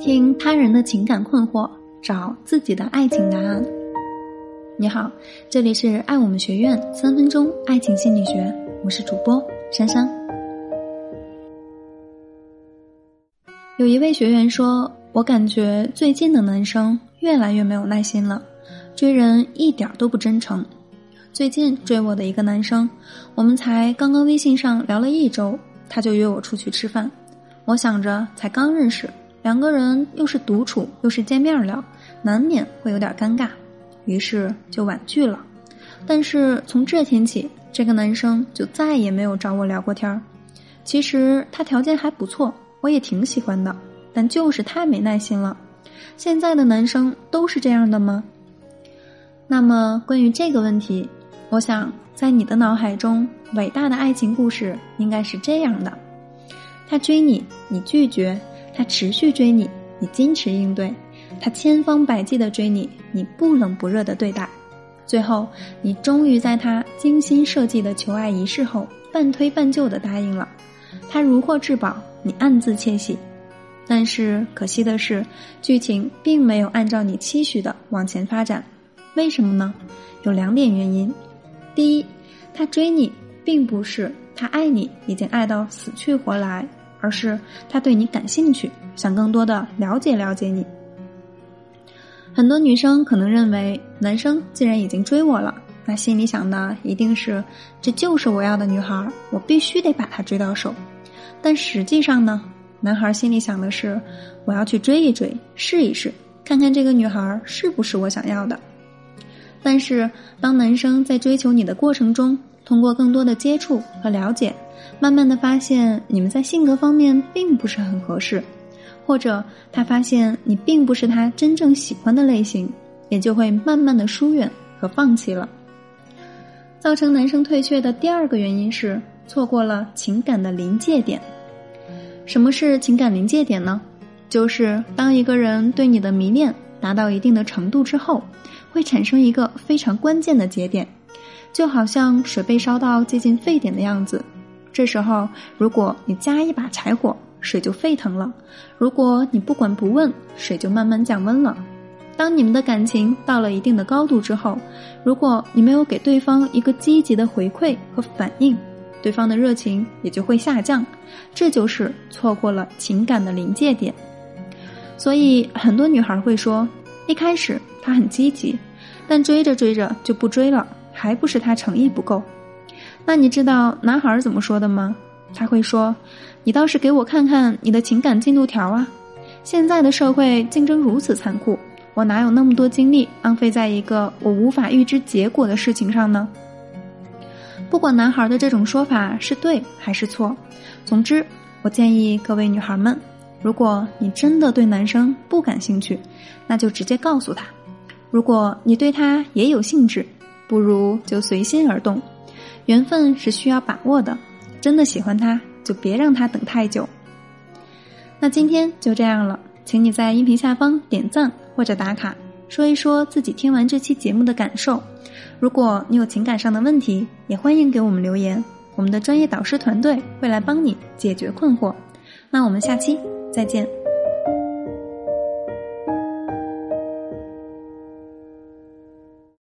听他人的情感困惑，找自己的爱情答案。你好，这里是爱我们学院三分钟爱情心理学，我是主播珊珊。有一位学员说：“我感觉最近的男生越来越没有耐心了，追人一点都不真诚。最近追我的一个男生，我们才刚刚微信上聊了一周，他就约我出去吃饭。我想着才刚认识。”两个人又是独处又是见面聊，难免会有点尴尬，于是就婉拒了。但是从这天起，这个男生就再也没有找我聊过天儿。其实他条件还不错，我也挺喜欢的，但就是太没耐心了。现在的男生都是这样的吗？那么关于这个问题，我想在你的脑海中，伟大的爱情故事应该是这样的：他追你，你拒绝。他持续追你，你矜持应对；他千方百计的追你，你不冷不热的对待。最后，你终于在他精心设计的求爱仪式后，半推半就的答应了。他如获至宝，你暗自窃喜。但是可惜的是，剧情并没有按照你期许的往前发展。为什么呢？有两点原因。第一，他追你，并不是他爱你，已经爱到死去活来。而是他对你感兴趣，想更多的了解了解你。很多女生可能认为，男生既然已经追我了，那心里想的一定是这就是我要的女孩，我必须得把她追到手。但实际上呢，男孩心里想的是，我要去追一追，试一试，看看这个女孩是不是我想要的。但是当男生在追求你的过程中，通过更多的接触和了解。慢慢的发现你们在性格方面并不是很合适，或者他发现你并不是他真正喜欢的类型，也就会慢慢的疏远和放弃了。造成男生退却的第二个原因是错过了情感的临界点。什么是情感临界点呢？就是当一个人对你的迷恋达到一定的程度之后，会产生一个非常关键的节点，就好像水被烧到接近沸点的样子。这时候，如果你加一把柴火，水就沸腾了；如果你不管不问，水就慢慢降温了。当你们的感情到了一定的高度之后，如果你没有给对方一个积极的回馈和反应，对方的热情也就会下降。这就是错过了情感的临界点。所以，很多女孩会说，一开始他很积极，但追着追着就不追了，还不是他诚意不够。那你知道男孩怎么说的吗？他会说：“你倒是给我看看你的情感进度条啊！现在的社会竞争如此残酷，我哪有那么多精力浪费在一个我无法预知结果的事情上呢？”不管男孩的这种说法是对还是错，总之，我建议各位女孩们，如果你真的对男生不感兴趣，那就直接告诉他；如果你对他也有兴致，不如就随心而动。缘分是需要把握的，真的喜欢他，就别让他等太久。那今天就这样了，请你在音频下方点赞或者打卡，说一说自己听完这期节目的感受。如果你有情感上的问题，也欢迎给我们留言，我们的专业导师团队会来帮你解决困惑。那我们下期再见。